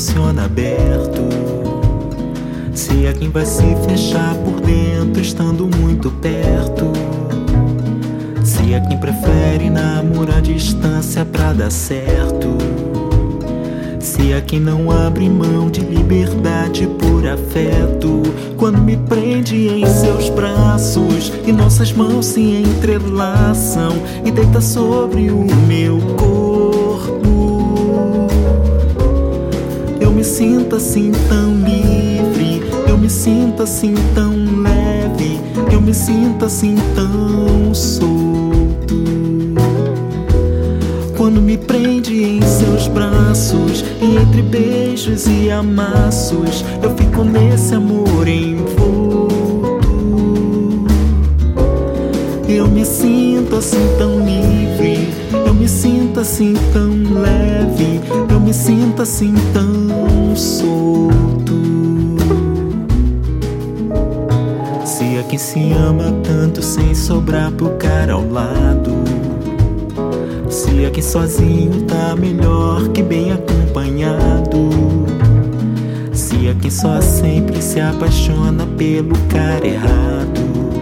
funciona aberto. Se é quem vai se fechar por dentro, estando muito perto. Se é quem prefere namorar à distância pra dar certo. Se é quem não abre mão de liberdade por afeto. Quando me prende em seus braços e nossas mãos se entrelaçam e deita sobre o meu corpo. Me sinto assim tão livre, eu me sinto assim tão leve, eu me sinto assim tão solto. Quando me prende em seus braços, e entre beijos e amassos, eu fico nesse amor envolto. Eu me sinto assim tão livre, eu me sinto assim tão leve, eu me sinto assim tão solto. Se é quem se ama tanto sem sobrar pro cara ao lado. Se é que sozinho tá melhor que bem acompanhado. Se é quem só sempre se apaixona pelo cara errado.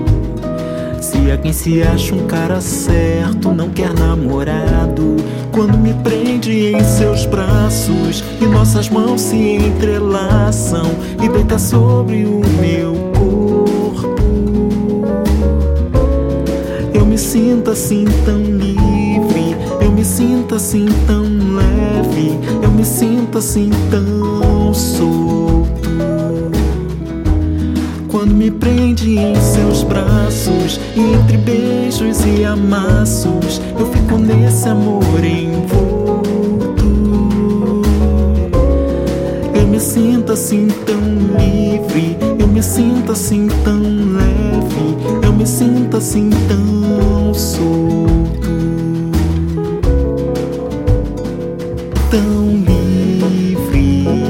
É quem se acha um cara certo, não quer namorado. Quando me prende em seus braços e nossas mãos se entrelaçam e deita sobre o meu corpo. Eu me sinto assim tão livre, eu me sinto assim tão leve, eu me sinto assim tão prende em seus braços, entre beijos e amassos, eu fico nesse amor envolto. Eu me sinto assim tão livre, eu me sinto assim tão leve, eu me sinto assim tão solto, tão livre.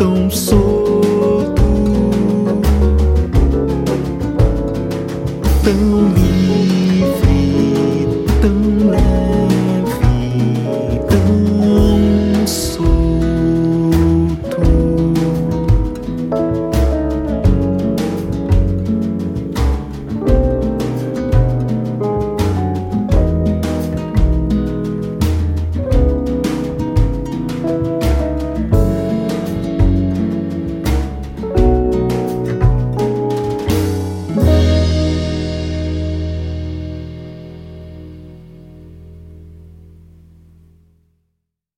tão solto.